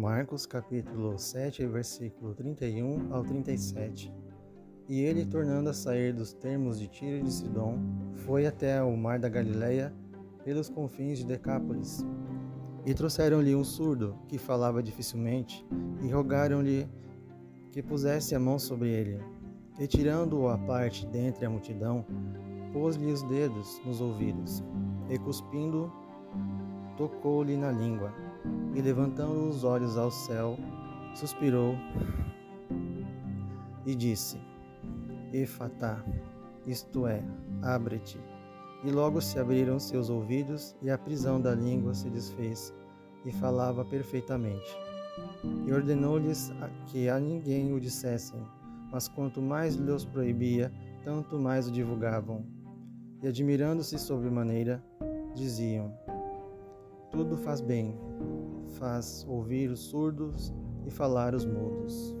Marcos capítulo 7, versículo 31 ao 37. E ele, tornando a sair dos termos de Tiro e de Sidom, foi até o mar da Galileia, pelos confins de Decápolis. E trouxeram-lhe um surdo, que falava dificilmente, e rogaram-lhe que pusesse a mão sobre ele. E tirando-o à parte dentre a multidão, pôs-lhe os dedos nos ouvidos, e cuspindo, tocou-lhe na língua, e levantando os olhos ao céu, suspirou e disse: Efatá, isto é, abre-te. E logo se abriram seus ouvidos, e a prisão da língua se desfez, e falava perfeitamente. E ordenou-lhes que a ninguém o dissessem, mas quanto mais lhes proibia, tanto mais o divulgavam. E admirando-se sobremaneira, diziam: Tudo faz bem, faz ouvir os surdos e falar os mudos.